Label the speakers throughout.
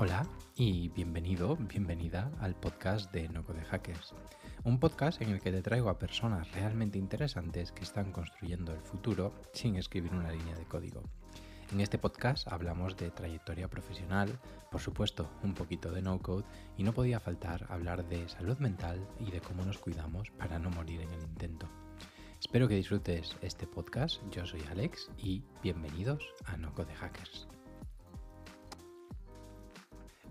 Speaker 1: Hola y bienvenido, bienvenida al podcast de No Code Hackers. Un podcast en el que te traigo a personas realmente interesantes que están construyendo el futuro sin escribir una línea de código. En este podcast hablamos de trayectoria profesional, por supuesto un poquito de no code y no podía faltar hablar de salud mental y de cómo nos cuidamos para no morir en el intento. Espero que disfrutes este podcast, yo soy Alex y bienvenidos a No Code Hackers.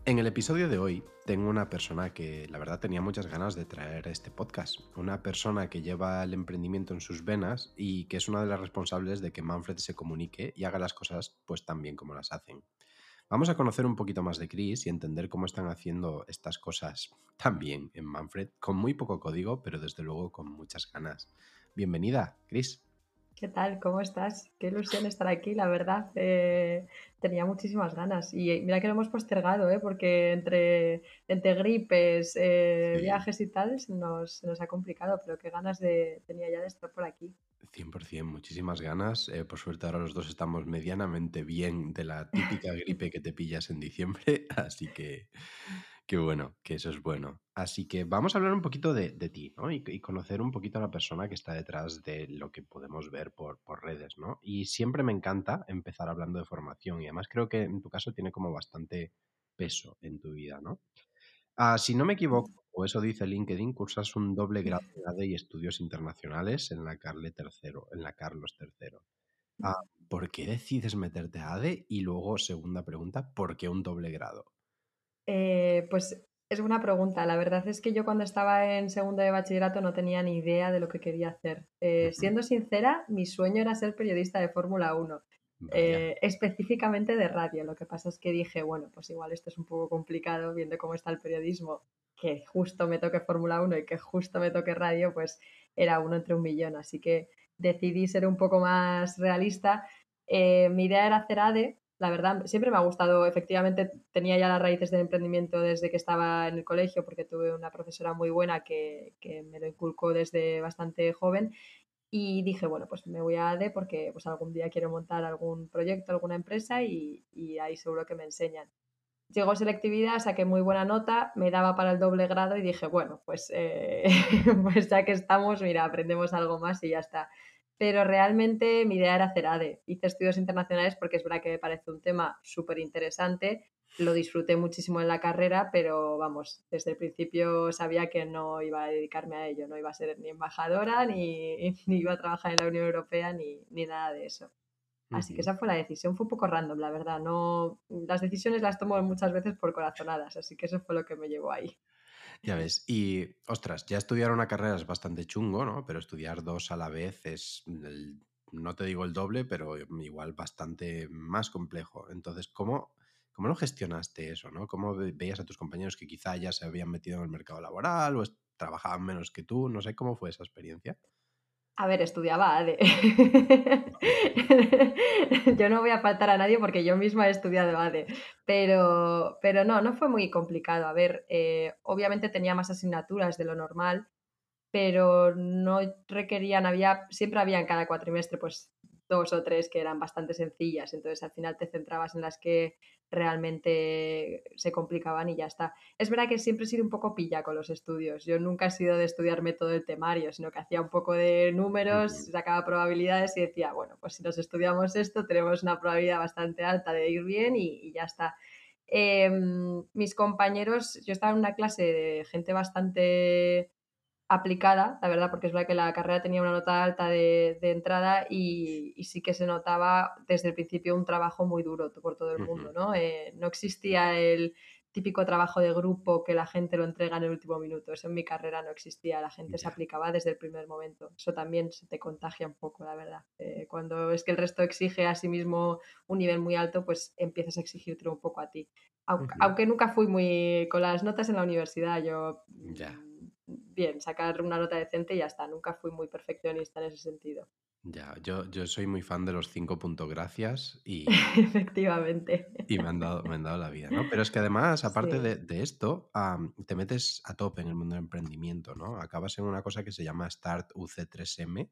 Speaker 1: En el episodio de hoy tengo una persona que la verdad tenía muchas ganas de traer a este podcast. Una persona que lleva el emprendimiento en sus venas y que es una de las responsables de que Manfred se comunique y haga las cosas pues tan bien como las hacen. Vamos a conocer un poquito más de Chris y entender cómo están haciendo estas cosas tan bien en Manfred, con muy poco código, pero desde luego con muchas ganas. Bienvenida, Chris.
Speaker 2: ¿Qué tal? ¿Cómo estás? Qué ilusión estar aquí, la verdad. Eh, tenía muchísimas ganas. Y mira que lo hemos postergado, ¿eh? porque entre, entre gripes, eh, viajes y tal, se nos, ha complicado, pero qué ganas de, tenía ya de estar por aquí.
Speaker 1: 100%, muchísimas ganas. Eh, por suerte ahora los dos estamos medianamente bien de la típica gripe que te pillas en diciembre, así que Qué bueno, que eso es bueno. Así que vamos a hablar un poquito de, ti, ¿no? Y, conocer un poquito a la persona que está detrás de lo que podemos ver por, redes, ¿no? Y siempre me encanta empezar hablando de formación y además creo que en tu caso tiene como bastante peso en tu vida, ¿no? Ah, si no me equivoco, o eso dice LinkedIn, cursas un doble grado de ADE y estudios internacionales en la, Carle en la Carlos III. Ah, ¿Por qué decides meterte a ADE? Y luego, segunda pregunta, ¿por qué un doble grado?
Speaker 2: Eh, pues es una pregunta. La verdad es que yo cuando estaba en segundo de bachillerato no tenía ni idea de lo que quería hacer. Eh, siendo sincera, mi sueño era ser periodista de Fórmula 1. Eh, específicamente de radio. Lo que pasa es que dije, bueno, pues igual esto es un poco complicado viendo cómo está el periodismo, que justo me toque Fórmula 1 y que justo me toque radio, pues era uno entre un millón. Así que decidí ser un poco más realista. mi idea era hacer ADE, la verdad, siempre me ha gustado, efectivamente tenía ya las raíces del emprendimiento desde que estaba en el colegio, porque tuve una profesora muy buena que, me lo inculcó desde bastante joven. Y dije, bueno, pues me voy a ADE porque pues algún día quiero montar algún proyecto, alguna empresa y, ahí seguro que me enseñan. Llegó selectividad, saqué muy buena nota, me daba para el doble grado y dije, bueno, pues, eh, pues ya que estamos, mira, aprendemos algo más y ya está pero realmente mi idea era hacer ADE. Hice estudios internacionales porque es verdad que me parece un tema súper interesante, lo disfruté muchísimo en la carrera, pero vamos, desde el principio sabía que no iba a dedicarme a ello, no iba a ser ni embajadora, ni, ni iba a trabajar en la Unión Europea, ni, ni nada de eso. Así que esa fue la decisión, fue un poco random, la verdad. No, las decisiones las tomo muchas veces por corazonadas, así que eso fue lo que me llevó ahí.
Speaker 1: Ya ves, y ostras, ya estudiar una carrera es bastante chungo, ¿no? Pero estudiar dos a la vez es, no te digo el doble, pero igual bastante más complejo. Entonces, ¿cómo, ¿cómo lo gestionaste eso, ¿no? ¿Cómo veías a tus compañeros que quizá ya se habían metido en el mercado laboral o trabajaban menos que tú? No sé cómo fue esa experiencia.
Speaker 2: A ver, estudiaba ADE. yo no voy a faltar a nadie porque yo misma he estudiado ADE. Pero, pero no, no fue muy complicado. A ver, eh, obviamente tenía más asignaturas de lo normal, pero no requerían, había, siempre había en cada cuatrimestre pues dos o tres que eran bastante sencillas, entonces al final te centrabas en las que realmente se complicaban y ya está. Es verdad que siempre he sido un poco pilla con los estudios, yo nunca he sido de estudiarme todo el temario, sino que hacía un poco de números, sacaba probabilidades y decía, bueno, pues si nos estudiamos esto tenemos una probabilidad bastante alta de ir bien y, ya está. Em, mis compañeros, yo estaba en una clase de gente bastante aplicada, la verdad, porque es verdad que la carrera tenía una nota alta de, entrada y, sí que se notaba desde el principio un trabajo muy duro por todo el mundo, ¿no? Eh, no existía el típico trabajo de grupo que la gente lo entrega en el último minuto. Eso en mi carrera no existía, la gente se aplicaba desde el primer momento. Eso también se te contagia un poco, la verdad. Eh, cuando es que el resto exige a sí mismo un nivel muy alto, pues empiezas a exigirte un poco a ti. Aunque, aunque nunca fui muy con las notas en la universidad, yo bien, sacar una nota decente y ya está. Nunca fui muy perfeccionista en ese sentido.
Speaker 1: Ya, yo, yo soy muy fan de los cinco puntos gracias y...
Speaker 2: Efectivamente.
Speaker 1: Y me han, dado, me han dado la vida, ¿no? Pero es que además, aparte de, esto, te metes a tope en el mundo del emprendimiento, ¿no? Acabas en una cosa que se llama Start UC3M,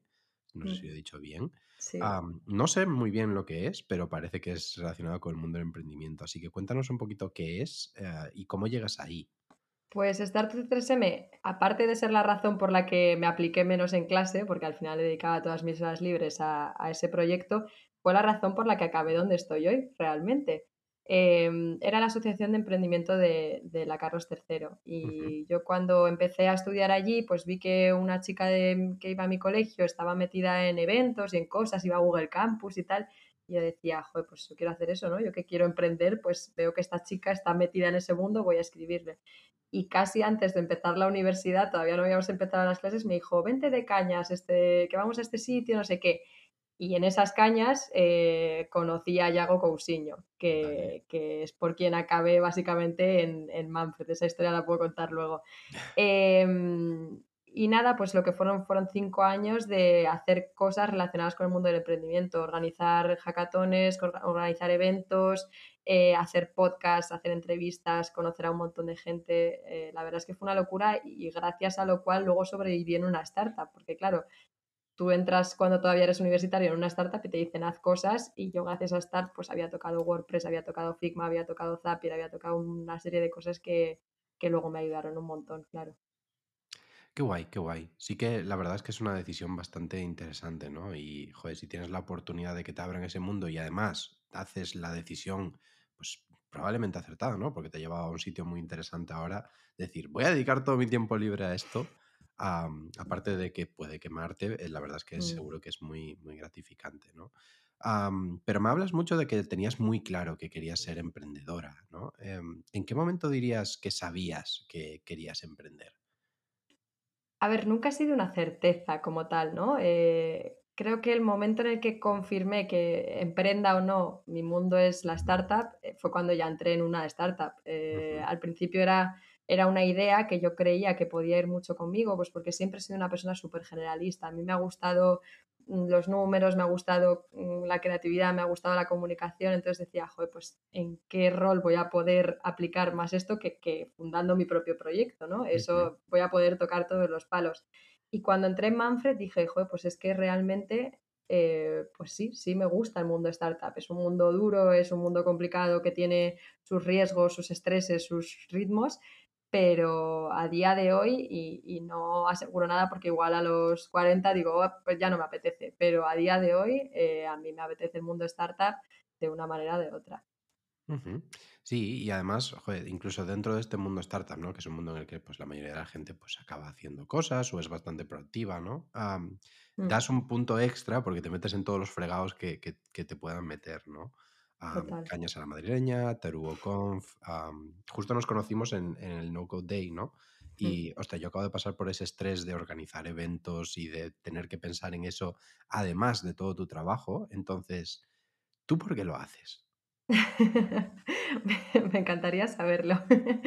Speaker 1: no sé si lo he
Speaker 2: Mm.
Speaker 1: dicho bien.
Speaker 2: Sí.
Speaker 1: No sé muy bien lo que es, pero parece que es relacionado con el mundo del emprendimiento. Así que cuéntanos un poquito qué es eh, y cómo llegas ahí.
Speaker 2: Pues Startup 3M, aparte de ser la razón por la que me apliqué menos en clase, porque al final dedicaba todas mis horas libres a, a ese proyecto, fue la razón por la que acabé donde estoy hoy, realmente. Eh, era la Asociación de Emprendimiento de, de la Carlos III. Y yo cuando empecé a estudiar allí, pues vi que una chica de, que iba a mi colegio estaba metida en eventos y en cosas, iba a Google Campus y tal. Y yo decía, joder, pues yo quiero hacer eso, ¿no? Yo que quiero emprender, pues veo que esta chica está metida en ese mundo, voy a escribirle y casi antes de empezar la universidad, todavía no habíamos empezado las clases, me dijo, vente de cañas, este, que vamos a este sitio, no sé qué. Y en esas cañas eh, conocí a Yago Cousiño, que, que, es por quien acabé básicamente en, en, Manfred. Esa historia la puedo contar luego. Eh, y nada, pues lo que fueron fueron cinco años de hacer cosas relacionadas con el mundo del emprendimiento, organizar hackatones, organizar eventos, eh, hacer podcasts, hacer entrevistas, conocer a un montón de gente. Eh, la verdad es que fue una locura y gracias a lo cual luego sobreviví en una startup, porque claro, tú entras cuando todavía eres universitario en una startup y te dicen haz cosas y yo gracias a Start pues había tocado WordPress, había tocado Figma, había tocado Zapier, había tocado una serie de cosas que, que luego me ayudaron un montón, claro.
Speaker 1: Qué guay, qué guay. Sí que la verdad es que es una decisión bastante interesante, ¿no? Y, joder, si tienes la oportunidad de que te abran ese mundo y además haces la decisión, pues probablemente acertada, ¿no? Porque te lleva a un sitio muy interesante ahora. Decir, voy a dedicar todo mi tiempo libre a esto. aparte de que puede quemarte, eh, la verdad es que
Speaker 2: Mm.
Speaker 1: seguro que es muy, muy gratificante, ¿no? Pero me hablas mucho de que tenías muy claro que querías ser emprendedora, ¿no? Em, ¿En qué momento dirías que sabías que querías emprender?
Speaker 2: A ver, nunca ha sido una certeza como tal, ¿no? Eh, creo que el momento en el que confirmé que emprenda o no, mi mundo es la startup, eh, fue cuando ya entré en una startup. Eh, al principio era, era una idea que yo creía que podía ir mucho conmigo, pues porque siempre he sido una persona súper generalista. A mí me ha gustado los números, me ha gustado mm, la creatividad, me ha gustado la comunicación, entonces decía, joder, pues en qué rol voy a poder aplicar más esto que, que fundando mi propio proyecto, ¿no? Eso voy a poder tocar todos los palos. Y cuando entré en Manfred dije, joder, pues es que realmente, eh, pues sí, sí me gusta el mundo startup. Es un mundo duro, es un mundo complicado que tiene sus riesgos, sus estreses, sus ritmos, pero a día de hoy, y, y, no aseguro nada porque igual a los 40 digo, oh, pues ya no me apetece, pero a día de hoy eh, a mí me apetece el mundo startup de una manera o de otra.
Speaker 1: Sí, y además, joder, incluso dentro de este mundo startup, ¿no? Que es un mundo en el que pues, la mayoría de la gente pues, acaba haciendo cosas o es bastante proactiva, ¿no?
Speaker 2: Mm,
Speaker 1: das un punto extra porque te metes en todos los fregados que, que- que te puedan meter, ¿no?
Speaker 2: Total.
Speaker 1: Cañas a la madrileña, Teruo Conf. am, justo nos conocimos en, en el No Code Day, ¿no?
Speaker 2: Mm.
Speaker 1: Y, hostia, yo acabo de pasar por ese estrés de organizar eventos y de tener que pensar en eso, además de todo tu trabajo. Entonces, ¿tú por qué lo haces?
Speaker 2: Me encantaría saberlo.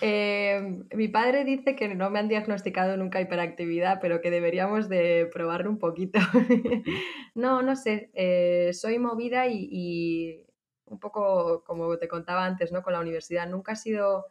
Speaker 2: Em, mi padre dice que no me han diagnosticado nunca hiperactividad, pero que deberíamos de probarlo un poquito. No, no sé, eh, soy movida y y un poco como te contaba antes, ¿no? Con la universidad, nunca he sido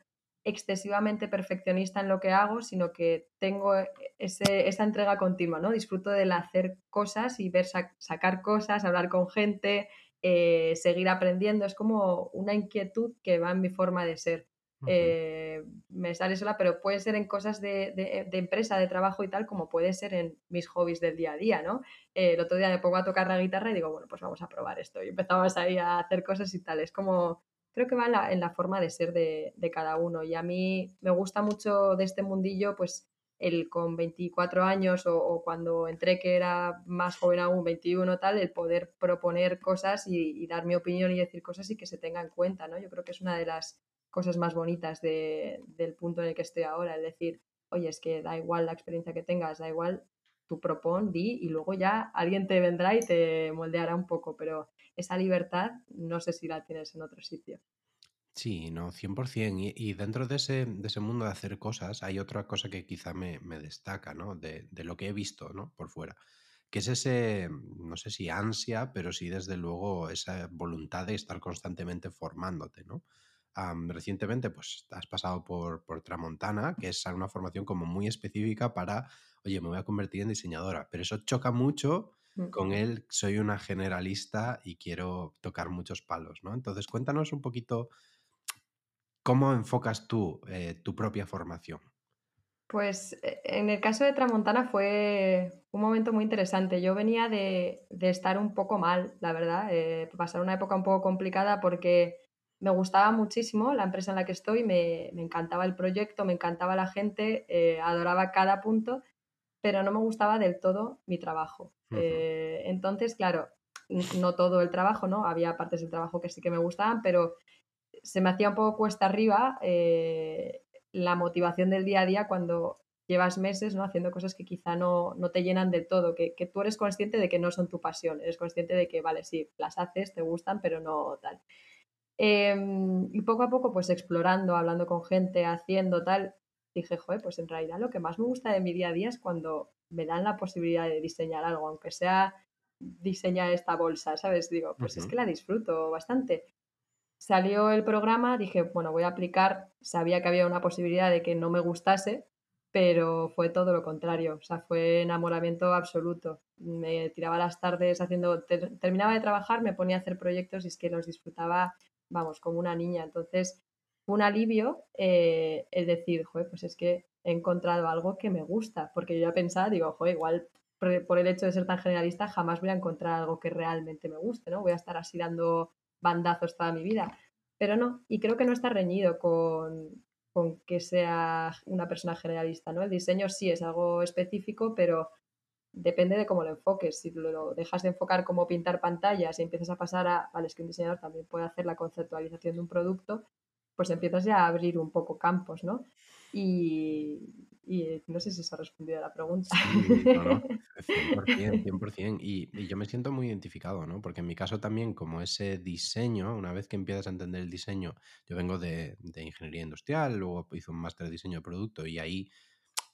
Speaker 2: excesivamente perfeccionista en lo que hago, sino que tengo e ese esa entrega continua, ¿no? Disfruto del hacer cosas y ver sa sacar cosas, hablar con gente, eh, seguir aprendiendo. Es como una inquietud que va en mi forma de ser. Eh, me sale sola, pero puede ser en cosas de, de- empresa, de trabajo y tal, como puede ser en mis hobbies del día a día, ¿no? Eh, el otro día me pongo a tocar la guitarra y digo, bueno, pues vamos a probar esto. Y empezamos ahí a hacer cosas y tal. Es como, creo que va en la, forma de ser de, de cada uno. Y a mí me gusta mucho de este mundillo, pues el con 24 años o, o cuando entré que era más joven aún, 21 tal, el poder proponer cosas y, y dar mi opinión y decir cosas y que se tenga en cuenta, ¿no? Yo creo que es una de las cosas más bonitas de, del punto en el que estoy ahora, el decir, oye, es que da igual la experiencia que tengas, da igual, tú propon, di y luego ya alguien te vendrá y te moldeará un poco, pero esa libertad no sé si la tienes en otro sitio.
Speaker 1: Sí, no, 100%. Y, y dentro de ese, de ese mundo de hacer cosas, hay otra cosa que quizá me, me destaca, ¿no? De, de lo que he visto, ¿no? Por fuera. Que es ese, no sé si ansia, pero sí desde luego esa voluntad de estar constantemente formándote, ¿no? Recientemente, pues has pasado por, por Tramontana, que es una formación como muy específica para, oye, me voy a convertir en diseñadora, pero eso choca mucho
Speaker 2: Mm.
Speaker 1: con él, soy una generalista y quiero tocar muchos palos, ¿no? Entonces, cuéntanos un poquito cómo enfocas tú eh, tu propia formación.
Speaker 2: Pues e en el caso de Tramontana fue un momento muy interesante. Yo venía de, de estar un poco mal, la verdad, eh, pasar una época un poco complicada porque me gustaba muchísimo la empresa en la que estoy, me, me encantaba el proyecto, me encantaba la gente, eh, adoraba cada punto, pero no me gustaba del todo mi trabajo. Eh, entonces, claro, no todo el trabajo, ¿no? Había partes del trabajo que sí que me gustaban, pero se me hacía un poco cuesta arriba eh, la motivación del día a día cuando llevas meses ¿no? haciendo cosas que quizá no, no te llenan del todo, que, que, tú eres consciente de que no son tu pasión, eres consciente de que, vale, sí, las haces, te gustan, pero no tal. Eh, y poco a poco, pues explorando, hablando con gente, haciendo tal, dije, joder, pues en realidad lo que más me gusta de mi día a día es cuando me dan la posibilidad de diseñar algo, aunque sea diseñar esta bolsa, ¿sabes? Digo, pues es que la disfruto bastante. Salió el programa, dije, bueno, voy a aplicar, sabía que había una posibilidad de que no me gustase, pero fue todo lo contrario, o sea, fue enamoramiento absoluto. Me tiraba las tardes haciendo, ter- terminaba de trabajar, me ponía a hacer proyectos y es que los disfrutaba, vamos, como una niña. Entonces, un alivio eh, el decir, joder, pues es que he encontrado algo que me gusta, porque yo ya pensaba, digo, joder, igual por el hecho de ser tan generalista jamás voy a encontrar algo que realmente me guste, ¿no? Voy a estar así dando bandazos toda mi vida. Pero no, y creo que no está reñido con, con que sea una persona generalista, ¿no? El diseño sí es algo específico, pero depende de cómo lo enfoques. Si lo dejas de enfocar como pintar pantallas y empiezas a pasar a, vale, es que un diseñador también puede hacer la conceptualización de un producto, pues empiezas ya a abrir un poco campos, ¿no? Y, y no sé si se ha respondido a la pregunta.
Speaker 1: Sí, no, no, 100%, 100%. Y, y yo me siento muy identificado, ¿no? Porque en mi caso también, como ese diseño, una vez que empiezas a entender el diseño, yo vengo de, de ingeniería industrial, luego hice un máster de diseño de producto y ahí,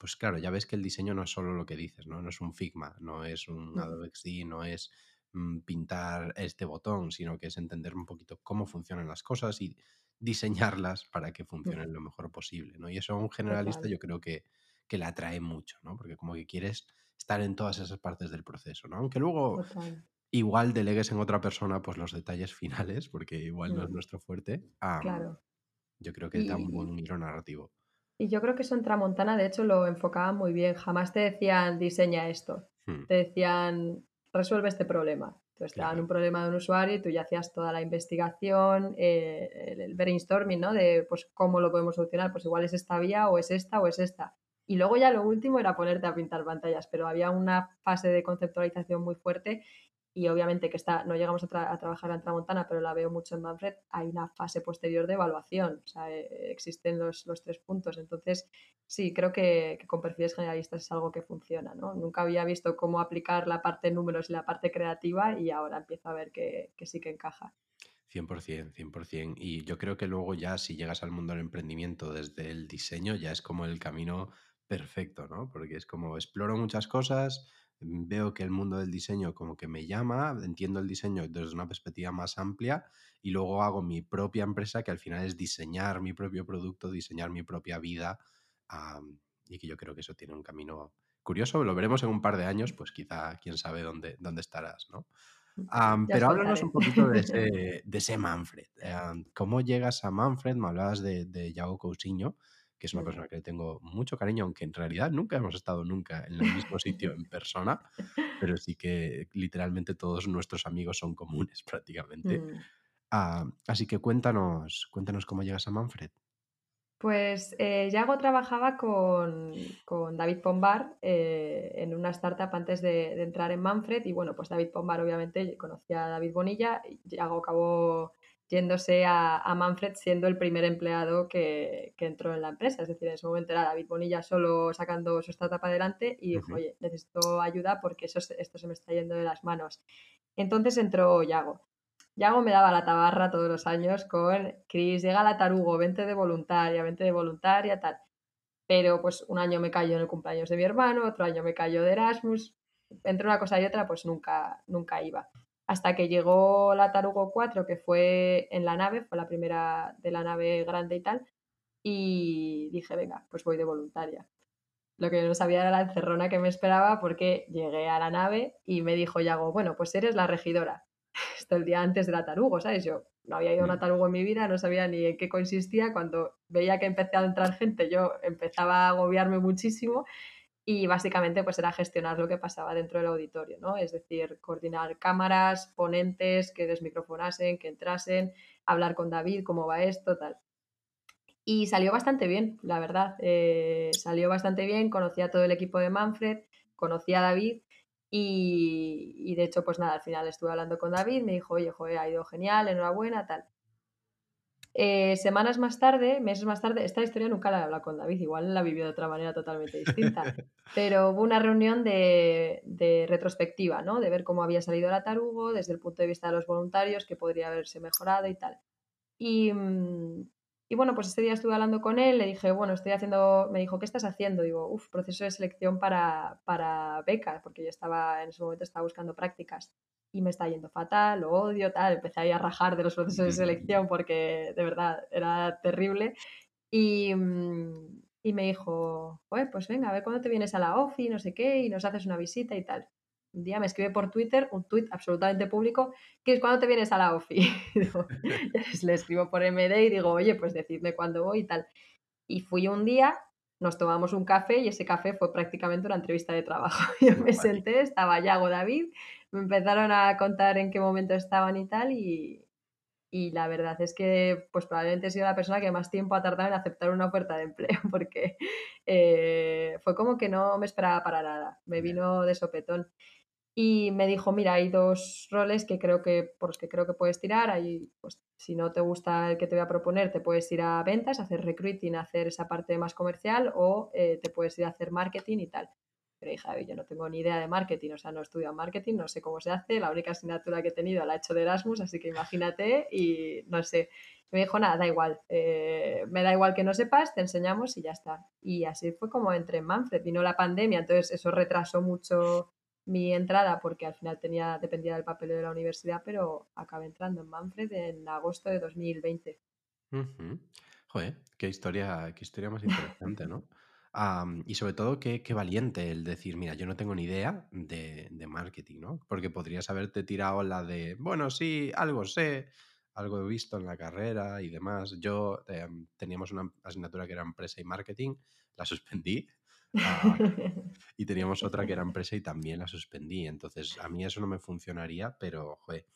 Speaker 1: pues claro, ya ves que el diseño no es solo lo que dices, ¿no? No es un Figma, no es un Adobe XD, no es mm, pintar este botón, sino que es entender un poquito cómo funcionan las cosas y diseñarlas para que funcionen lo mejor posible, ¿no? Y eso a un generalista
Speaker 2: Total,
Speaker 1: yo creo que que le atrae mucho, ¿no? Porque como que quieres estar en todas esas partes del proceso, ¿no? Aunque luego
Speaker 2: total.
Speaker 1: igual delegues en otra persona pues los detalles finales, porque igual no es nuestro fuerte, am,
Speaker 2: claro.
Speaker 1: yo creo que da un
Speaker 2: Y,
Speaker 1: buen hilo narrativo.
Speaker 2: Y yo creo que eso en Tramontana, de hecho, lo enfocaban muy bien. Jamás te decían diseña esto.
Speaker 1: Mm,
Speaker 2: Te decían resuelve este problema. Entonces te daban un problema de un usuario y tú ya hacías toda la investigación, eh, el brainstorming, ¿no? De pues cómo lo podemos solucionar. Pues igual es esta vía o es esta o es esta. Y luego ya lo último era ponerte a pintar pantallas, pero había una fase de conceptualización muy fuerte y obviamente que está, no llegamos a, tra a, trabajar en Tramontana, pero la veo mucho en Manfred, hay una fase posterior de evaluación, o sea, eh, existen los, los, tres puntos. Entonces, sí, creo que, que, con perfiles generalistas es algo que funciona, ¿no? Nunca había visto cómo aplicar la parte números y la parte creativa y ahora empiezo a ver que, que sí que encaja.
Speaker 1: 100%, 100%. Y yo creo que luego ya si llegas al mundo del emprendimiento desde el diseño, ya es como el camino perfecto, ¿no? Porque es como exploro muchas cosas, veo que el mundo del diseño como que me llama, entiendo el diseño desde una perspectiva más amplia y luego hago mi propia empresa que al final es diseñar mi propio producto, diseñar mi propia vida am, y que yo creo que eso tiene un camino curioso. Lo veremos en un par de años, pues quizá quién sabe dónde, dónde estarás, ¿no?
Speaker 2: Os
Speaker 1: pero háblanos un poquito de ese, de ese Manfred. Em, ¿cómo llegas a Manfred? Me hablabas de, de Yago Cousiño, que es una persona que le tengo mucho cariño, aunque en realidad nunca hemos estado nunca en el mismo sitio en persona, pero sí que literalmente todos nuestros amigos son comunes prácticamente.
Speaker 2: Mm.
Speaker 1: Ah, así que cuéntanos, cuéntanos cómo llegas a Manfred.
Speaker 2: Pues eh, Yago trabajaba con, con David Pombar eh, en una startup antes de, de, entrar en Manfred y bueno, pues David Pombar obviamente conocía a David Bonilla y Yago acabó yéndose a, a Manfred siendo el primer empleado que, que, entró en la empresa. Es decir, en ese momento era David Bonilla solo sacando su startup adelante y dijo, oye, necesito ayuda porque eso, esto se me está yendo de las manos. Entonces entró Yago. Yago me daba la tabarra todos los años con Cris, llega la tarugo, vente de voluntaria, vente de voluntaria, tal. Pero pues un año me cayó en el cumpleaños de mi hermano, otro año me cayó de Erasmus, entre una cosa y otra pues nunca, nunca iba. Hasta que llegó la Tarugo 4, que fue en la nave, fue la primera de la nave grande y tal, y dije, venga, pues voy de voluntaria. Lo que no sabía era la encerrona que me esperaba porque llegué a la nave y me dijo Yago, bueno, pues eres la regidora. Esto el día antes de la tarugo, ¿sabes? Yo no había ido a una mm. tarugo en mi vida, no sabía ni en qué consistía. Cuando veía que empezaba a entrar gente, yo empezaba a agobiarme muchísimo y básicamente pues era gestionar lo que pasaba dentro del auditorio, ¿no? Es decir, coordinar cámaras, ponentes, que desmicrofonasen, que entrasen, hablar con David, cómo va esto, tal. Y salió bastante bien, la verdad. Eh, salió bastante bien, conocí a todo el equipo de Manfred, conocí a David y, de hecho, pues nada, al final estuve hablando con David, me dijo, oye, joder, ha ido genial, enhorabuena, tal. Eh, semanas más tarde, meses más tarde, esta historia nunca la he hablado con David, igual la vivió de otra manera totalmente distinta, pero hubo una reunión de, de, retrospectiva, ¿no? De ver cómo había salido la tarugo desde el punto de vista de los voluntarios, que podría haberse mejorado y tal. Y, mm, y bueno, pues ese día estuve hablando con él, le dije, bueno, estoy haciendo, me dijo, ¿qué estás haciendo? Digo, uff, proceso de selección para, para becas, porque yo estaba, en ese momento estaba buscando prácticas y me está yendo fatal, lo odio, tal, empecé ahí a rajar de los procesos de selección porque de verdad era terrible. Y, mm, y me dijo, pues venga, a ver cuándo te vienes a la OFI, no sé qué, y nos haces una visita y tal un día me escribe por Twitter un tweet absolutamente público que es cuando te vienes a la OFI. le escribo por MD y digo, oye, pues decidme cuándo voy y tal. Y fui un día, nos tomamos un café y ese café fue prácticamente una entrevista de trabajo. Yo me senté, estaba Yago David, me empezaron a contar en qué momento estaban y tal y, y la verdad es que pues probablemente he sido la persona que más tiempo ha tardado en aceptar una oferta de empleo porque eh, fue como que no me esperaba para nada, me vino de sopetón y me dijo, mira, hay dos roles que creo que, por los que creo que puedes tirar. Ahí, pues, si no te gusta el que te voy a proponer, te puedes ir a ventas, hacer recruiting, hacer esa parte más comercial o eh, te puedes ir a hacer marketing y tal. Pero hija, yo no tengo ni idea de marketing, o sea, no estudio marketing, no sé cómo se hace. La única asignatura que he tenido la he hecho de Erasmus, así que imagínate y no sé. Me dijo, nada, da igual, eh, me da igual que no sepas, te enseñamos y ya está. Y así fue como entré en Manfred. Vino la pandemia, entonces eso retrasó mucho mi entrada porque al final tenía dependía del papel de la universidad, pero acabé entrando en Manfred en agosto de 2020.
Speaker 1: Joder, qué historia, qué historia más interesante, ¿no? Y sobre todo, qué, qué, valiente el decir, mira, yo no tengo ni idea de, de, marketing, ¿no? Porque podrías haberte tirado la de, bueno, sí, algo sé, algo he visto en la carrera y demás. Yo em, teníamos una asignatura que era empresa y marketing, la suspendí Ah, y teníamos otra que era empresa y también la suspendí. Entonces, a mí eso no me funcionaría, pero joder,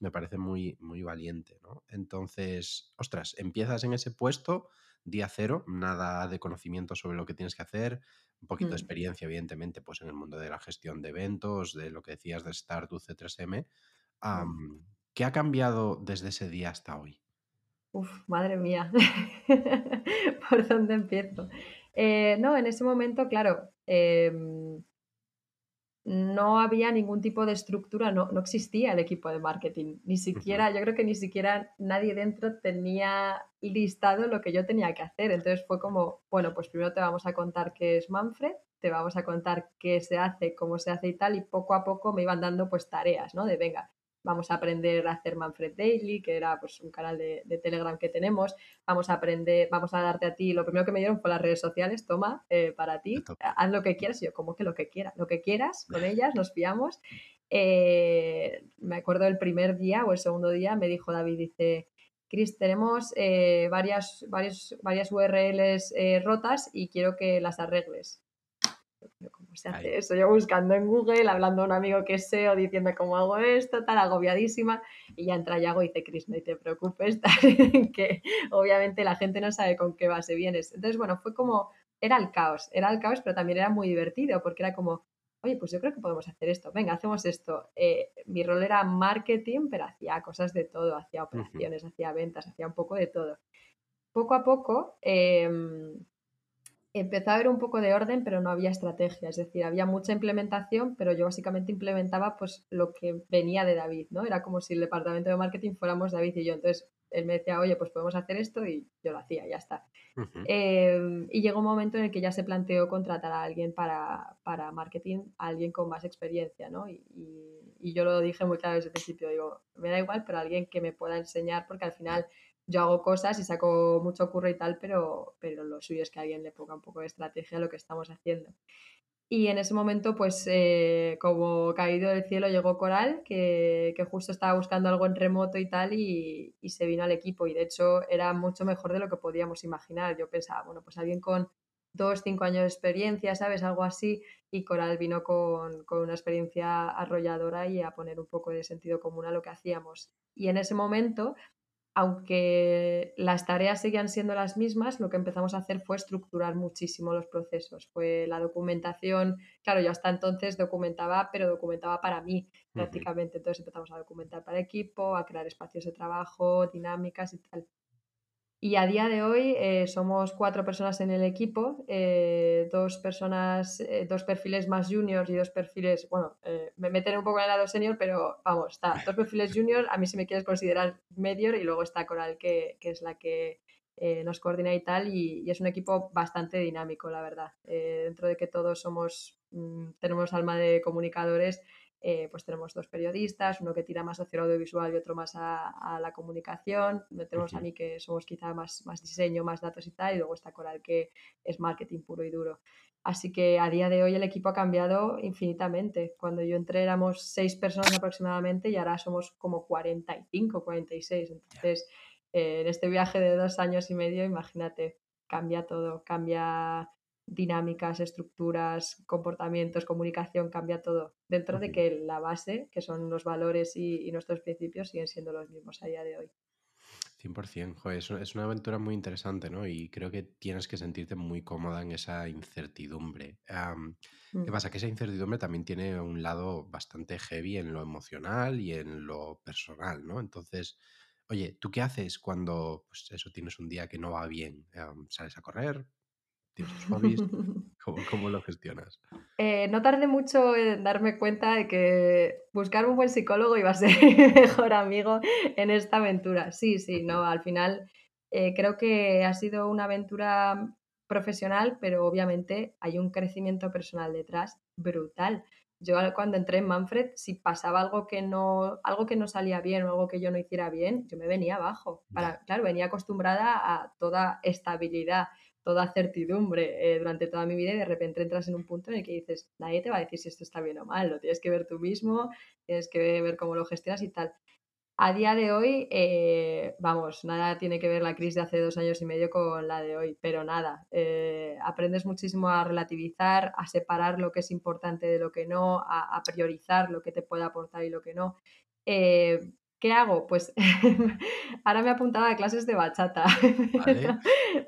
Speaker 1: me parece muy, muy valiente, ¿no? Entonces, ostras, empiezas en ese puesto, día cero, nada de conocimiento sobre lo que tienes que hacer, un poquito de mm. experiencia, evidentemente, pues en el mundo de la gestión de eventos, de lo que decías de Startup C3M. Mm. ¿Qué ha cambiado desde ese día hasta hoy?
Speaker 2: Uf, madre mía, ¿por dónde empiezo? Eh, no, en ese momento, claro, em, no había ningún tipo de estructura, no, no, existía el equipo de marketing, ni siquiera, yo creo que ni siquiera nadie dentro tenía listado lo que yo tenía que hacer. Entonces fue como, bueno, pues primero te vamos a contar qué es Manfred, te vamos a contar qué se hace, cómo se hace y tal, y poco a poco me iban dando pues tareas, ¿no? De venga, vamos a aprender a hacer Manfred Daily, que era pues un canal de, Telegram que tenemos, vamos a aprender, vamos a darte a ti, lo primero que me dieron fue las redes sociales, toma, eh, para ti, haz lo que quieras, yo como que lo que quieras, lo que quieras con ellas, nos fiamos. Eh, me acuerdo el primer día o el segundo día me dijo David, dice, Chris, tenemos eh, varias, varias, varias URLs rotas y quiero que las arregles se hace eso? Yo buscando en Google, hablando a un amigo que sé o diciendo cómo hago esto, tal, agobiadísima, y ya entra Yago y dice, Chris, no te preocupes, que obviamente la gente no sabe con qué base vienes. Entonces, bueno, fue como, era el caos, era el caos, pero también era muy divertido, porque era como, oye, pues yo creo que podemos hacer esto, venga, hacemos esto. Eh, mi rol era marketing, pero hacía cosas de todo, hacía operaciones, hacía ventas, hacía un poco de todo. Poco a poco, em, empezó a haber un poco de orden, pero no había estrategia. Es decir, había mucha implementación, pero yo básicamente implementaba pues lo que venía de David, ¿no? Era como si el departamento de marketing fuéramos David y yo. Entonces, él me decía, oye, pues podemos hacer esto y yo lo hacía, ya está. Em, y llegó un momento en el que ya se planteó contratar a alguien para, para marketing, a alguien con más experiencia, ¿no? Y, y, yo lo dije muy claro desde el principio, digo, me da igual, pero alguien que me pueda enseñar, porque al final yo hago cosas y saco mucho curro y tal, pero, pero lo suyo es que alguien le ponga un poco de estrategia a lo que estamos haciendo. Y en ese momento, pues eh, como caído del cielo, llegó Coral, que, que, justo estaba buscando algo en remoto y tal, y, y, se vino al equipo. Y de hecho era mucho mejor de lo que podíamos imaginar. Yo pensaba, bueno, pues alguien con dos, cinco años de experiencia, ¿sabes? Algo así. Y Coral vino con, con una experiencia arrolladora y a poner un poco de sentido común a lo que hacíamos. Y en ese momento aunque las tareas seguían siendo las mismas, lo que empezamos a hacer fue estructurar muchísimo los procesos. Fue la documentación, claro, yo hasta entonces documentaba, pero documentaba para mí prácticamente. Entonces empezamos a documentar para equipo, a crear espacios de trabajo, dinámicas y tal. Y a día de hoy eh, somos cuatro personas en el equipo, eh, dos personas, eh, dos perfiles más juniors y dos perfiles, bueno, me meten un poco en el lado senior, pero vamos, está dos perfiles junior, a mí si me quieres considerar medior y luego está Coral que, que es la que nos coordina y tal y, es un equipo bastante dinámico, la verdad. dentro de que todos somos, mm, tenemos alma de comunicadores, eh, pues tenemos dos periodistas, uno que tira más hacia el audiovisual y otro más a, la comunicación. Tenemos a mí que somos quizá más, más diseño, más datos y tal, y luego está Coral que es marketing puro y duro. Así que a día de hoy el equipo ha cambiado infinitamente. Cuando yo entré éramos seis personas aproximadamente y ahora somos como 45, 46. Entonces, eh, en este viaje de dos años y medio, imagínate, cambia todo, cambia dinámicas, estructuras, comportamientos, comunicación, cambia todo. Dentro de que la base, que son los valores y, nuestros principios, siguen siendo los mismos a día de hoy.
Speaker 1: 100%, Joder, es, una aventura muy interesante, ¿no? Y creo que tienes que sentirte muy cómoda en esa incertidumbre. ¿Qué mm. pasa? Que esa incertidumbre también tiene un lado bastante heavy en lo emocional y en lo personal, ¿no? Entonces, oye, ¿tú qué haces cuando, pues eso, tienes un día que no va bien? ¿Sales a correr? ¿Tienes hobbies? ¿Cómo, lo gestionas?
Speaker 2: Eh, no tardé mucho en darme cuenta de que buscar un buen psicólogo iba a ser mi mejor amigo en esta aventura. Sí, sí, no, al final eh, creo que ha sido una aventura profesional, pero obviamente hay un crecimiento personal detrás brutal. Yo cuando entré en Manfred, si pasaba algo que no, algo que no salía bien o algo que yo no hiciera bien, yo me venía abajo. Para, claro, venía acostumbrada a toda estabilidad toda certidumbre eh, durante toda mi vida y de repente entras en un punto en el que dices, nadie te va a decir si esto está bien o mal, lo tienes que ver tú mismo, tienes que ver cómo lo gestionas y tal. A día de hoy, eh, vamos, nada tiene que ver la crisis de hace dos años y medio con la de hoy, pero nada, eh, aprendes muchísimo a relativizar, a separar lo que es importante de lo que no, a, priorizar lo que te puede aportar y lo que no. ¿Qué hago? Pues ahora me he apuntado a clases de bachata.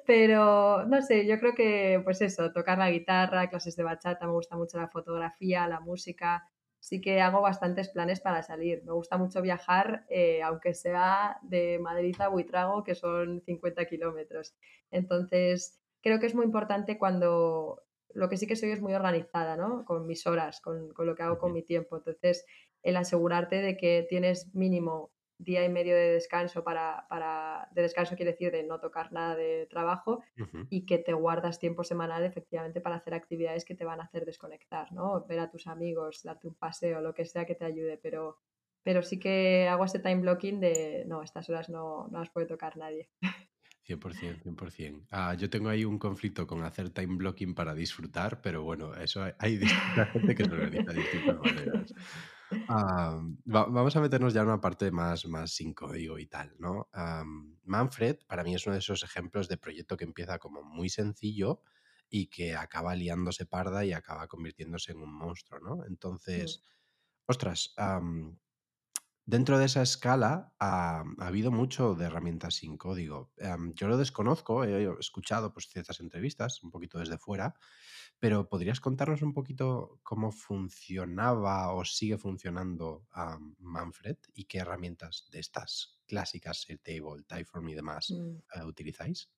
Speaker 2: Pero no sé, yo creo que pues eso, tocar la guitarra, clases de bachata, me gusta mucho la fotografía, la música. Sí que hago bastantes planes para salir. Me gusta mucho viajar, eh, aunque sea de Madrid a Buitrago, que son 50 kilómetros. Entonces, creo que es muy importante cuando lo que sí que soy es muy organizada, ¿no? Con mis horas, con, con lo que hago con mi tiempo. Entonces, el asegurarte de que tienes mínimo día y medio de descanso para, para, de descanso quiere decir de no tocar nada de trabajo y que te guardas tiempo semanal efectivamente para hacer actividades que te van a hacer desconectar, ¿no? Ver a tus amigos, darte un paseo, lo que sea que te ayude, pero, pero sí que hago ese time blocking de no, estas horas no, no las puede tocar nadie.
Speaker 1: 100%, 100%. Ah, yo tengo ahí un conflicto con hacer time blocking para disfrutar, pero bueno, eso hay, hay distinta gente que se organiza de distintas maneras. Ah, vamos a meternos ya en una parte más, más sin código y tal, ¿no? Manfred para mí es uno de esos ejemplos de proyecto que empieza como muy sencillo y que acaba liándose parda y acaba convirtiéndose en un monstruo, ¿no? Entonces, ostras, Dentro de esa escala ha, habido mucho de herramientas sin código. yo lo desconozco, he escuchado pues, ciertas entrevistas, un poquito desde fuera, pero ¿podrías contarnos un poquito cómo funcionaba o sigue funcionando Manfred y qué herramientas de estas clásicas, el Table, Typeform y demás, mm. eh, utilizáis?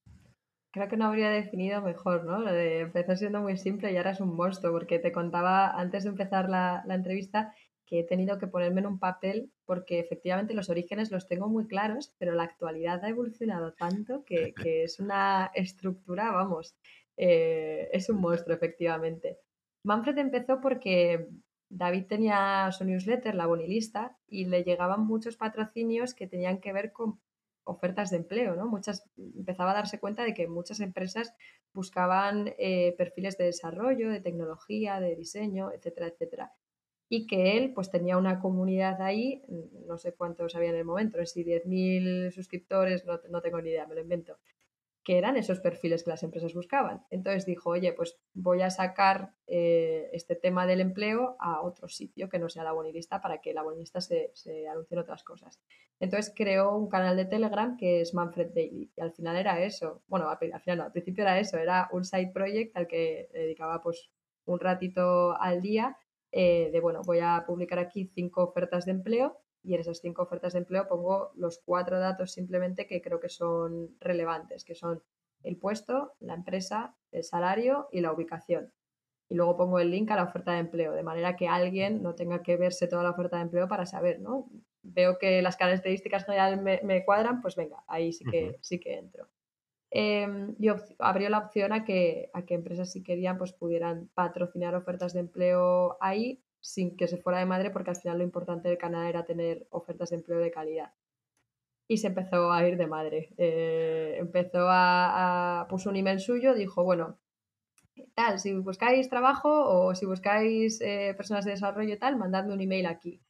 Speaker 2: creo que no habría definido mejor, ¿no? Lo de empezó siendo muy simple y ahora es un monstruo, porque te contaba antes de empezar la, la entrevista que he tenido que ponerme en un papel porque efectivamente los orígenes los tengo muy claros, pero la actualidad ha evolucionado tanto que, que es una estructura, vamos, eh, es un monstruo efectivamente. Manfred empezó porque David tenía su newsletter, la Bonilista, y le llegaban muchos patrocinios que tenían que ver con ofertas de empleo, ¿no? Muchas, empezaba a darse cuenta de que muchas empresas buscaban eh, perfiles de desarrollo, de tecnología, de diseño, etcétera, etcétera y que él pues tenía una comunidad ahí, no sé cuántos había en el momento, si 10.000 suscriptores, no, no, tengo ni idea, me lo invento, que eran esos perfiles que las empresas buscaban. Entonces dijo, oye, pues voy a sacar eh, este tema del empleo a otro sitio que no sea la bonilista para que la bonilista se, se anuncie en otras cosas. Entonces creó un canal de Telegram que es Manfred Daily y al final era eso, bueno, al, al final no, al principio era eso, era un side project al que dedicaba pues un ratito al día eh, de, bueno, voy a publicar aquí cinco ofertas de empleo y en esas cinco ofertas de empleo pongo los cuatro datos simplemente que creo que son relevantes, que son el puesto, la empresa, el salario y la ubicación. Y luego pongo el link a la oferta de empleo, de manera que alguien no tenga que verse toda la oferta de empleo para saber, ¿no? Veo que las características generales me, me cuadran, pues venga, ahí sí que, uh -huh. sí que entro. Eh, y abrió la opción a que, a que empresas si querían pues pudieran patrocinar ofertas de empleo ahí sin que se fuera de madre porque al final lo importante del canal era tener ofertas de empleo de calidad. Y se empezó a ir de madre. Eh, empezó a, a, puso un email suyo, dijo, bueno, tal, si buscáis trabajo o si buscáis eh, personas de desarrollo tal, mandadme un email aquí.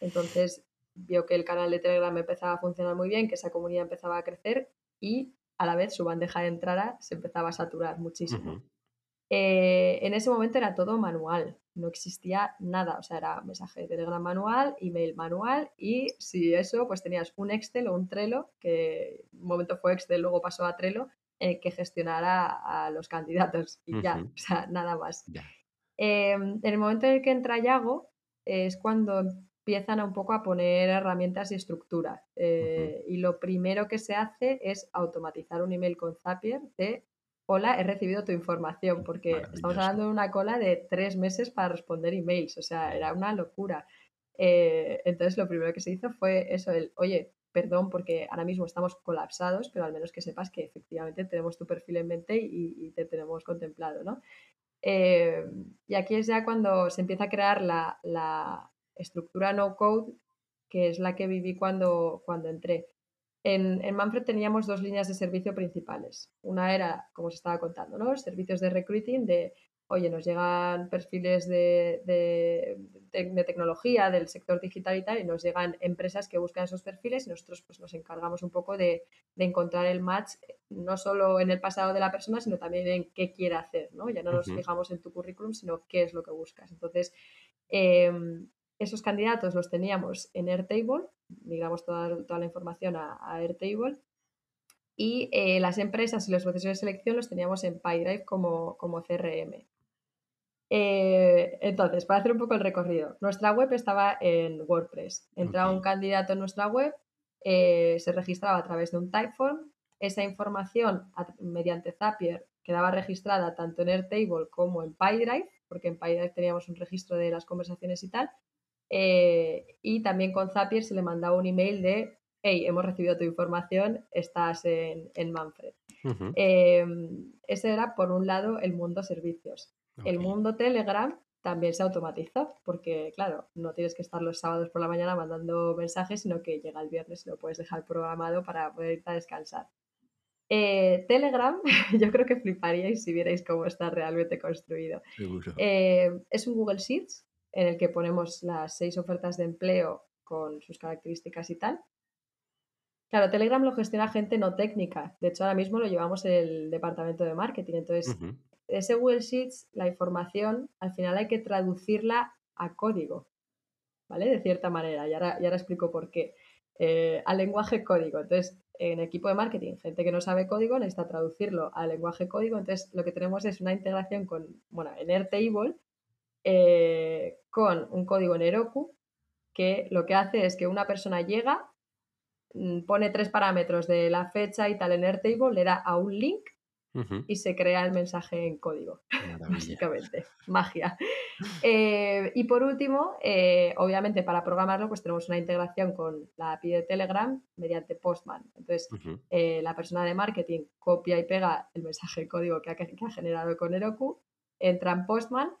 Speaker 2: Entonces vio que el canal de Telegram empezaba a funcionar muy bien, que esa comunidad empezaba a crecer y a la vez su bandeja de entrada se empezaba a saturar muchísimo. Uh -huh. eh, en ese momento era todo manual, no existía nada, o sea, era mensaje de Telegram manual, email manual y si eso, pues tenías un Excel o un Trello, que un momento fue Excel, luego pasó a Trello, eh, que gestionara a los candidatos y uh -huh. ya, o sea, nada más. Yeah. Eh, en el momento en el que entra Yago es cuando empiezan a un poco a poner herramientas y estructura. Eh, uh -huh. Y lo primero que se hace es automatizar un email con Zapier de hola, he recibido tu información, porque estamos hablando de una cola de tres meses para responder emails, o sea, era una locura. Eh, entonces, lo primero que se hizo fue eso, el, oye, perdón, porque ahora mismo estamos colapsados, pero al menos que sepas que efectivamente tenemos tu perfil en mente y, y te tenemos contemplado, ¿no? Eh, y aquí es ya cuando se empieza a crear la, la estructura no code, que es la que viví cuando, cuando entré. En, en, Manfred teníamos dos líneas de servicio principales. Una era, como se estaba contando, ¿no? servicios de recruiting, de, oye, nos llegan perfiles de, de, de, de, tecnología, del sector digital y tal, y nos llegan empresas que buscan esos perfiles y nosotros pues, nos encargamos un poco de, encontrar el match, no solo en el pasado de la persona, sino también en qué quiere hacer, ¿no? Ya no nos uh -huh. fijamos en tu currículum, sino qué es lo que buscas. Entonces, eh, esos candidatos los teníamos en Airtable, migramos toda, toda la información a, a Airtable, y eh, las empresas y los procesos de selección los teníamos en PyDrive como, como CRM. Eh, entonces, para hacer un poco el recorrido, nuestra web estaba en WordPress. Entraba okay. un candidato en nuestra web, eh, se registraba a través de un Typeform, esa información mediante Zapier quedaba registrada tanto en Airtable como en PyDrive, porque en PyDrive teníamos un registro de las conversaciones y tal, eh, y también con Zapier se le mandaba un email de, hey, hemos recibido tu información, estás en, en Manfred. Uh -huh. eh, ese era, por un lado, el mundo servicios. Okay. El mundo Telegram también se automatizó, porque, claro, no tienes que estar los sábados por la mañana mandando mensajes, sino que llega el viernes y lo puedes dejar programado para poder irte a descansar. Eh, Telegram, yo creo que fliparíais si vierais cómo está realmente construido. Eh, es un Google Sheets en el que ponemos las seis ofertas de empleo con sus características y tal. Claro, Telegram lo gestiona gente no técnica. De hecho, ahora mismo lo llevamos el departamento de marketing. Entonces, uh -huh. ese Google Sheets, la información, al final hay que traducirla a código, ¿vale? De cierta manera. Y ahora, y ahora explico por qué. Eh, al lenguaje código. Entonces, en equipo de marketing, gente que no sabe código necesita traducirlo al lenguaje código. Entonces, lo que tenemos es una integración con, bueno, en Airtable, eh, con un código en Heroku que lo que hace es que una persona llega, mm, pone tres parámetros de la fecha y tal en Airtable, le da a un link y se crea el mensaje en código, básicamente, magia. Eh, y por último, eh, obviamente para programarlo, pues tenemos una integración con la API de Telegram mediante Postman. Entonces, eh, la persona de marketing copia y pega el mensaje en código que ha, que ha generado con Heroku, entra en Postman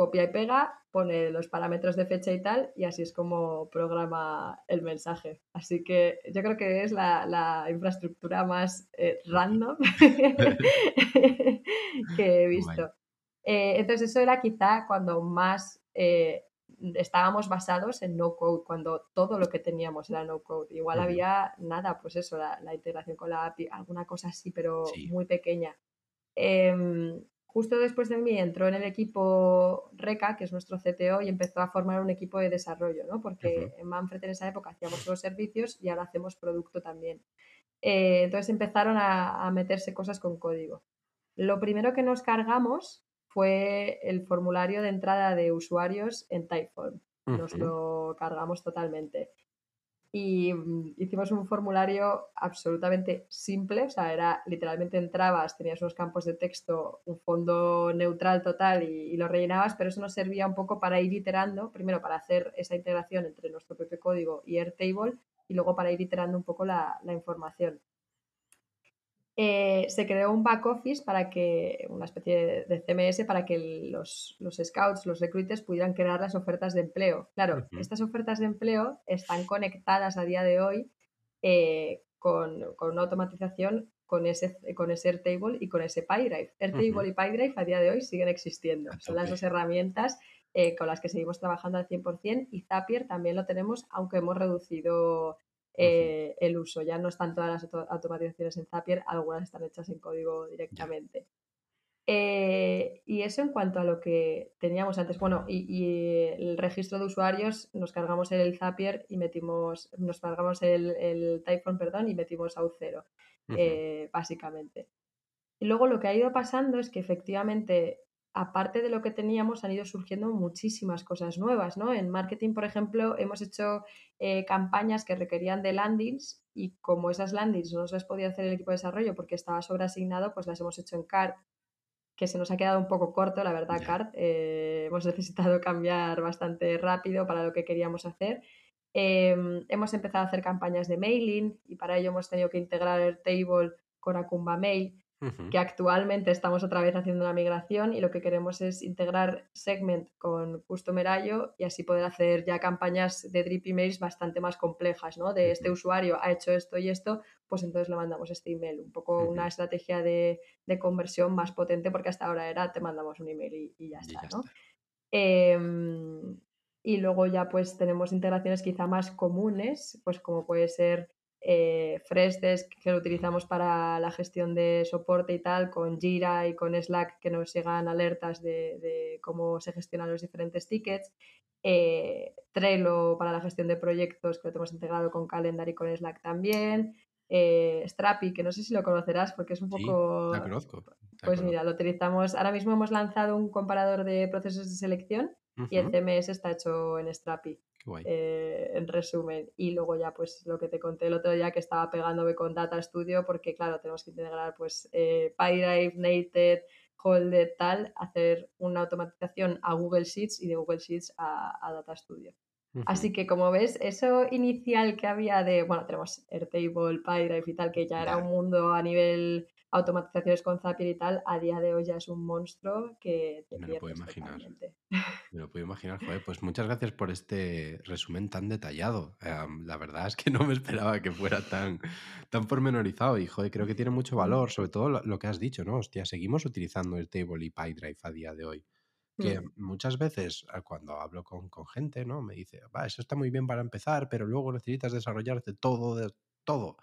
Speaker 2: copia y pega, pone los parámetros de fecha y tal, y así es como programa el mensaje. Así que yo creo que es la, infraestructura más eh, random que he visto. Eh, entonces eso era quizá cuando más eh, estábamos basados en no code, cuando todo lo que teníamos era no code. Igual había nada, pues eso, la, integración con la API, alguna cosa así, pero muy pequeña. Em, Justo después de mí entró en el equipo RECA, que es nuestro CTO, y empezó a formar un equipo de desarrollo, ¿no? Porque en Manfred en esa época hacíamos los servicios y ahora hacemos producto también. Eh, entonces empezaron a, meterse cosas con código. Lo primero que nos cargamos fue el formulario de entrada de usuarios en Typeform. Nos lo cargamos totalmente y mm, hicimos un formulario absolutamente simple, o sea, era literalmente entrabas, tenías unos campos de texto, un fondo neutral total y, lo rellenabas, pero eso nos servía un poco para ir iterando, primero para hacer esa integración entre nuestro propio código y Airtable y luego para ir iterando un poco la información. Eh, se creó un back office para que, una especie de, CMS para que los, scouts, los recruiters pudieran crear las ofertas de empleo. Claro, estas ofertas de empleo están conectadas a día de hoy eh, con, una automatización con ese, con ese Airtable y con ese PyDrive. Airtable y PyDrive a día de hoy siguen existiendo. Son las dos herramientas eh, con las que seguimos trabajando al 100% y Zapier también lo tenemos, aunque hemos reducido eh, el uso. Ya no están todas las automatizaciones en Zapier, algunas están hechas en código directamente. Eh, y eso en cuanto a lo que teníamos antes. Bueno, y, el registro de usuarios, nos cargamos el Zapier y metimos, nos cargamos el, el Typeform, perdón, y metimos a 0 eh, básicamente. Y luego lo que ha ido pasando es que efectivamente aparte de lo que teníamos, han ido surgiendo muchísimas cosas nuevas, ¿no? En marketing, por ejemplo, hemos hecho eh, campañas que requerían de landings y como esas landings no las podía hacer el equipo de desarrollo porque estaba sobreasignado, pues las hemos hecho en CART, que se nos ha quedado un poco corto, la verdad, CART. Eh, hemos necesitado cambiar bastante rápido para lo que queríamos hacer. Em, hemos empezado a hacer campañas de mailing y para ello hemos tenido que integrar el table con Acumba Mail que actualmente estamos otra vez haciendo una migración y lo que queremos es integrar Segment con Customer IO y así poder hacer ya campañas de drip emails bastante más complejas, ¿no? De este usuario ha hecho esto y esto, pues entonces le mandamos este email. Un poco una estrategia de, conversión más potente porque hasta ahora era te mandamos un email y, ya está, ¿no? Em, y luego ya pues tenemos integraciones quizá más comunes, pues como puede ser eh, Freshdesk que lo utilizamos para la gestión de soporte y tal, con Jira y con Slack que nos llegan alertas de, cómo se gestionan los diferentes tickets. Eh, Trello para la gestión de proyectos que lo tenemos integrado con Calendar y con Slack también. Eh, Strapi, que no sé si lo conocerás porque es un poco...
Speaker 1: Sí, conozco.
Speaker 2: Pues mira, lo utilizamos. Ahora mismo hemos lanzado un comparador de procesos de selección y el CMS está hecho en Strapi. Eh, en resumen. Y luego ya, pues lo que te conté el otro día que estaba pegándome con Data Studio, porque claro, tenemos que integrar pues eh, PyDrive, Nated, Holded, tal, hacer una automatización a Google Sheets y de Google Sheets a, Data Studio. Así que como ves, eso inicial que había de, bueno, tenemos Airtable, PyDrive y tal, que ya era un mundo a nivel automatizaciones con Zapier y tal, a día de hoy ya es un monstruo que te
Speaker 1: Me lo puedo imaginar. Me lo puedo imaginar, joder. Pues muchas gracias por este resumen tan detallado. la verdad es que no me esperaba que fuera tan, tan pormenorizado y, joder, creo que tiene mucho valor, sobre todo lo, que has didicho, ¿no? Hostia, seguimos utilizando el Table y PyDrive a día de hoy. Que mm. muchas veces ah, cuando hablo con, con, gente, ¿no? Me dice, va, eso está muy bien para empezar, pero luego necesitas desarrollarte todo, de, todo.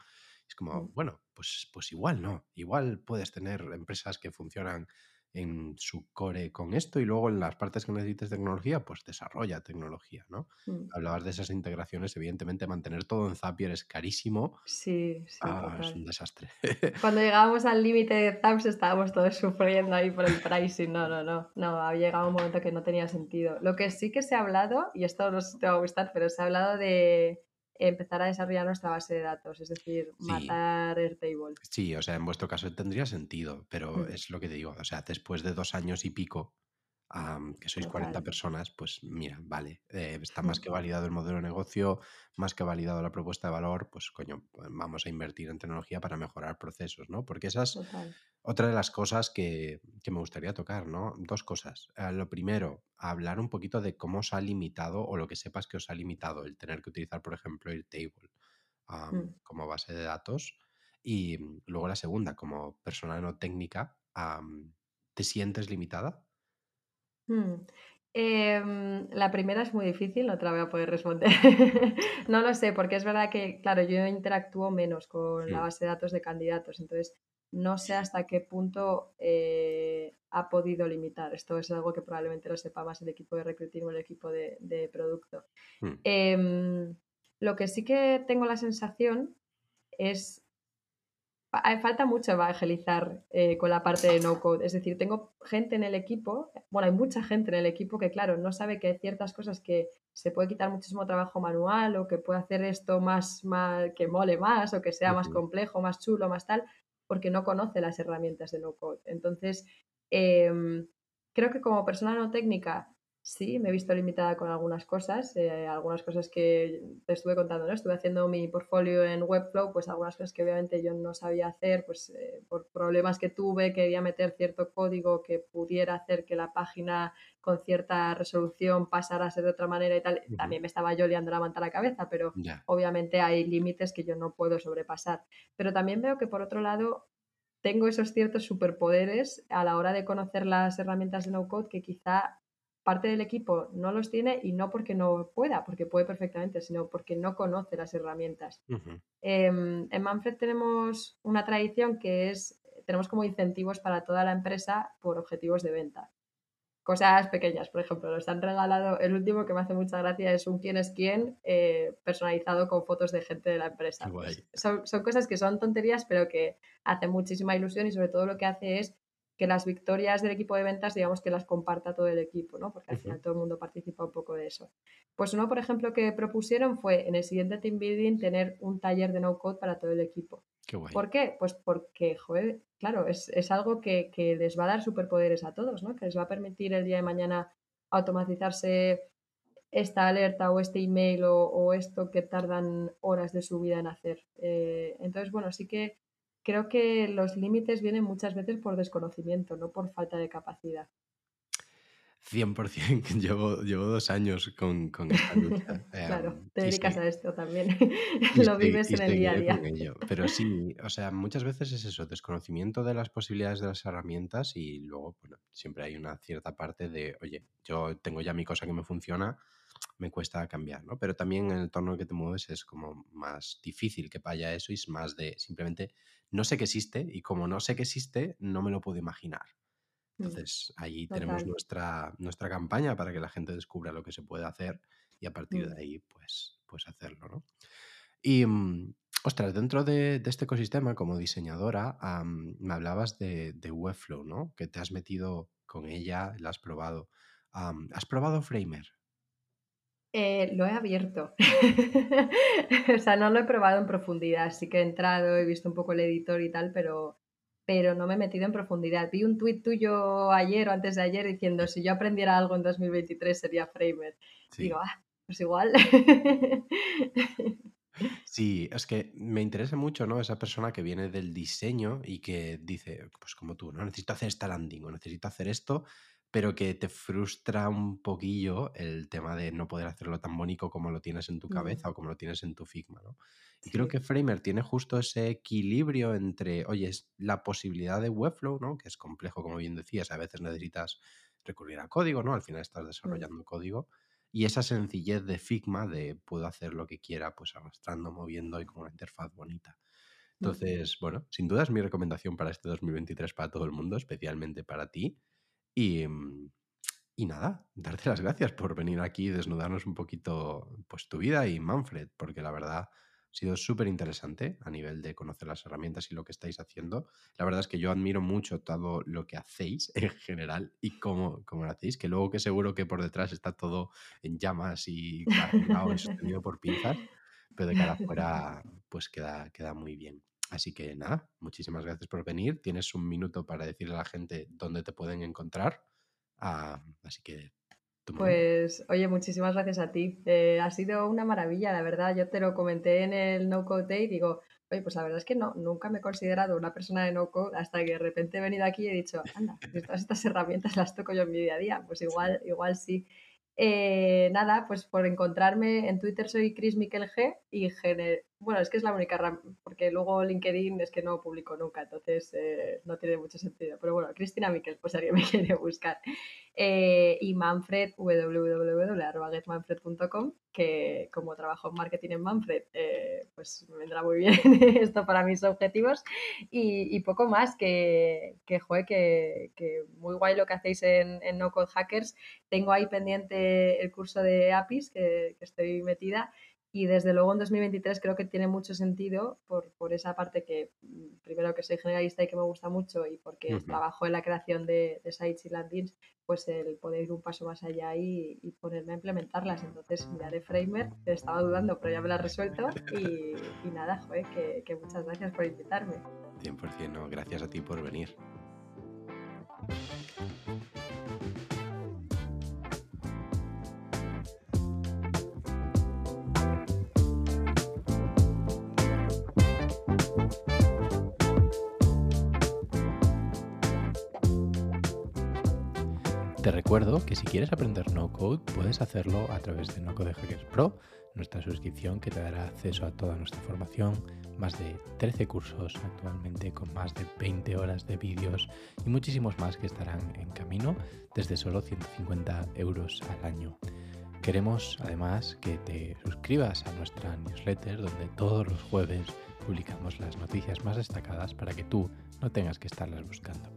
Speaker 1: Es como, mm. bueno, pues, pues igual no. Igual puedes tener empresas que funcionan en su core con esto y luego en las partes que necesites tecnología, pues desarrolla tecnología, ¿no? Mm. Hablabas de esas integraciones, evidentemente mantener todo en Zapier es carísimo.
Speaker 2: Sí, sí.
Speaker 1: Ah, es un desastre.
Speaker 2: Cuando llegábamos al límite de Zaps estábamos todos sufriendo ahí por el pricing. No, no, no. No, había llegado un momento que no tenía sentido. Lo que sí que se ha hablado, y esto no sé si te va a gustar, pero se ha hablado de empezar a desarrollar nuestra base de datos, es decir,
Speaker 1: Sí,
Speaker 2: matar Airtable.
Speaker 1: sí, o sea, en vuestro caso tendría sentido, pero
Speaker 2: Mm,
Speaker 1: es lo que te digo, o sea, después de dos años y pico, que sois 40
Speaker 2: total.
Speaker 1: personas, pues mira, vale, eh, está más que validado el modelo de negocio, más que validado la propuesta de valor, pues coño, vamos a invertir en tecnología para mejorar procesos, ¿no? Porque esas
Speaker 2: total.
Speaker 1: Otra de las cosas que, que me gustaría tocar, ¿no? Dos cosas. Eh, lo primero, hablar un poquito de cómo os ha limitado o lo que sepas que os ha limitado el tener que utilizar, por ejemplo, Airtable am,
Speaker 2: Mm,
Speaker 1: como base de datos. Y mm, luego la segunda, como persona no técnica, ¿te sientes limitada?
Speaker 2: Mm. Em, la primera es muy difícil, no te la voy a poder responder. No lo sé, porque es verdad que, claro, yo interactúo menos con la base de datos de candidatos, entonces no sé hasta qué punto eh, ha podido limitar. Esto es algo que probablemente lo sepa más el equipo de recruiting o el equipo de, de producto.
Speaker 1: mm,
Speaker 2: Em, lo que sí que tengo la sensación es falta mucho evangelizar eh, con la parte de no code. Es decir, tengo gente en el equipo, bueno, hay mucha gente en el equipo que, claro, no sabe que hay ciertas cosas que se puede quitar muchísimo trabajo manual o que puede hacer esto más, más que mole más o que sea más complejo, más chulo, más tal, porque no conoce las herramientas de no code. Entonces, eh, creo que como persona no técnica, sí, me he visto limitada con algunas cosas, eh, algunas cosas que te estuve contando, ¿no? Estuve haciendo mi portfolio en Webflow, pues algunas cosas que obviamente yo no sabía hacer, pues eh, por problemas que tuve, quería meter cierto código que pudiera hacer que la página con cierta resolución pasara a ser de otra manera y tal.
Speaker 1: ujú,
Speaker 2: También me estaba yo liando la manta a la cabeza, pero
Speaker 1: Ya.
Speaker 2: obviamente hay límites que yo no puedo sobrepasar. Pero también veo que por otro lado tengo esos ciertos superpoderes a la hora de conocer las herramientas de no code que quizá parte del equipo no los tiene y no porque no pueda, porque puede perfectamente, sino porque no conoce las herramientas. Em, en Manfred tenemos una tradición que es, tenemos como incentivos para toda la empresa por objetivos de venta. Cosas pequeñas, por ejemplo, nos han regalado, el último que me hace mucha gracia es un quién es quién eh, personalizado con fotos de gente de la empresa. Pues son, son cosas que son tonterías, pero que hacen muchísima ilusión y sobre todo lo que hace es que las victorias del equipo de ventas, digamos que las comparta todo el equipo, ¿no? Porque al final todo el mundo participa un poco de eso. Pues uno, por ejemplo, que propusieron fue en el siguiente team building tener un taller de no code para todo el equipo.
Speaker 1: Qué guay.
Speaker 2: ¿Por qué? Pues porque, joder, claro, es, es algo que, que les va a dar superpoderes a todos, ¿no? Que les va a permitir el día de mañana automatizarse esta alerta o este email o, o esto que tardan horas de su vida en hacer. Eh, entonces, bueno, sí que creo que los límites vienen muchas veces por desconocimiento, no por falta de capacidad.
Speaker 1: 100%, llevo, llevo dos años con, con esta lucha.
Speaker 2: Claro,
Speaker 1: Em,
Speaker 2: te dedicas a esto también, lo vives en el día a día.
Speaker 1: Pero sí, o sea, muchas veces es eso, desconocimiento de las posibilidades de las herramientas y luego, bueno, siempre hay una cierta parte de, oye, yo tengo ya mi cosa que me funciona, me cuesta cambiar, ¿no? Pero también en el entorno en el que te mueves es como más difícil que vaya eso y es más de simplemente no sé que existe y como no sé que existe, no me lo puedo imaginar.
Speaker 2: Mm,
Speaker 1: Entonces, ahí tenemos nuestra, nuestra campaña para que la gente descubra lo que se puede hacer y a partir
Speaker 2: Mm.
Speaker 1: de ahí, pues, pues hacerlo, ¿no? Y, mm, ostras, dentro de, de este ecosistema, como diseñadora, me hablabas de, de Webflow, ¿no? Que te has metido con ella, la has probado. ¿has probado Framer?
Speaker 2: Eh, lo he abierto. O sea, no lo he probado en profundidad. Sí que he entrado, he visto un poco el editor y tal, pero, pero no me he metido en profundidad. Vi un tuit tuyo ayer o antes de ayer diciendo, si yo aprendiera algo en 2023 sería Framer. Digo, ah, pues igual.
Speaker 1: Sí, es que me interesa mucho, ¿no? Esa persona que viene del diseño y que dice, pues como tú, ¿no? Necesito hacer esta landing o necesito hacer esto, pero que te frustra un poquillo el tema de no poder hacerlo tan bonito como lo tienes en tu
Speaker 2: Mm,
Speaker 1: cabeza o como lo tienes en tu Figma, ¿no? Y creo que Framer tiene justo ese equilibrio entre, oye, es la posibilidad de Webflow, ¿no? Que es complejo, como bien decías, a veces necesitas recurrir a código, ¿no? Al final estás
Speaker 2: mm,
Speaker 1: desarrollando código y esa sencillez de Figma de puedo hacer lo que quiera, pues arrastrando, moviendo y con una interfaz bonita.
Speaker 2: mm,
Speaker 1: Entonces, bueno, sin duda es mi recomendación para este 2023 para todo el mundo, especialmente para ti. Y, mm, y nada, darte las gracias por venir aquí y desnudarnos un poquito pues tu vida y Manfred, porque la verdad ha sido súper interesante a nivel de conocer las herramientas y lo que estáis haciendo. La verdad es que yo admiro mucho todo lo que hacéis en general y cómo, cómo lo hacéis, que luego que seguro que por detrás está todo en llamas y y sostenido por pinzas,
Speaker 3: pero de cara afuera pues queda, queda muy bien. Así que nada, muchísimas gracias por venir. Tienes un minuto para decirle a la gente dónde te pueden encontrar. Ah, así que
Speaker 2: pues, oye, muchísimas gracias a ti. Eh, ha sido una maravilla, la verdad. Yo te lo comenté en el No Code Day y digo, oye, pues la verdad es que no, nunca me he considerado una persona de no code hasta que de repente he venido aquí y he dicho, anda, todas estas herramientas las toco yo en mi día a día. Pues igual, igual sí. Eh, nada, pues por encontrarme en Twitter soy Chris Miquel G y bueno, es que es la única porque luego LinkedIn es que no publico nunca, entonces eh, no tiene mucho sentido. Pero bueno, Cristina Miquel, pues alguien me quiere buscar. Eh, y Manfred, www.getmanfred.com, que como trabajo en marketing en Manfred, eh, pues me vendrá muy bien esto para mis objetivos. Y, poco más, que, que, que, muy guay lo que hacéis en, en No Code Hackers. Tengo ahí pendiente el curso de APIs que, que estoy metida y desde luego en 2023 creo que tiene mucho sentido por, por, esa parte que, mm, primero que soy generalista y que me gusta mucho y porque trabajo en la creación de, de, sites y landings, pues el poder ir un paso más allá y, y ponerme a implementarlas. Entonces miraré Framer, estaba dudando, pero ya me la he resuelto y, y nada, joder, que, que, muchas gracias por invitarme.
Speaker 3: 100%, no, gracias a ti por venir. Te recuerdo que si quieres aprender no code puedes hacerlo a través de No Code Hackers Pro, nuestra suscripción que te dará acceso a toda nuestra formación, más de 13 cursos actualmente con más de 20 horas de vídeos y muchísimos más que estarán en camino desde solo 150 euros al año. Queremos además que te suscribas a nuestra newsletter donde todos los jueves publicamos las noticias más destacadas para que tú no tengas que estarlas buscando.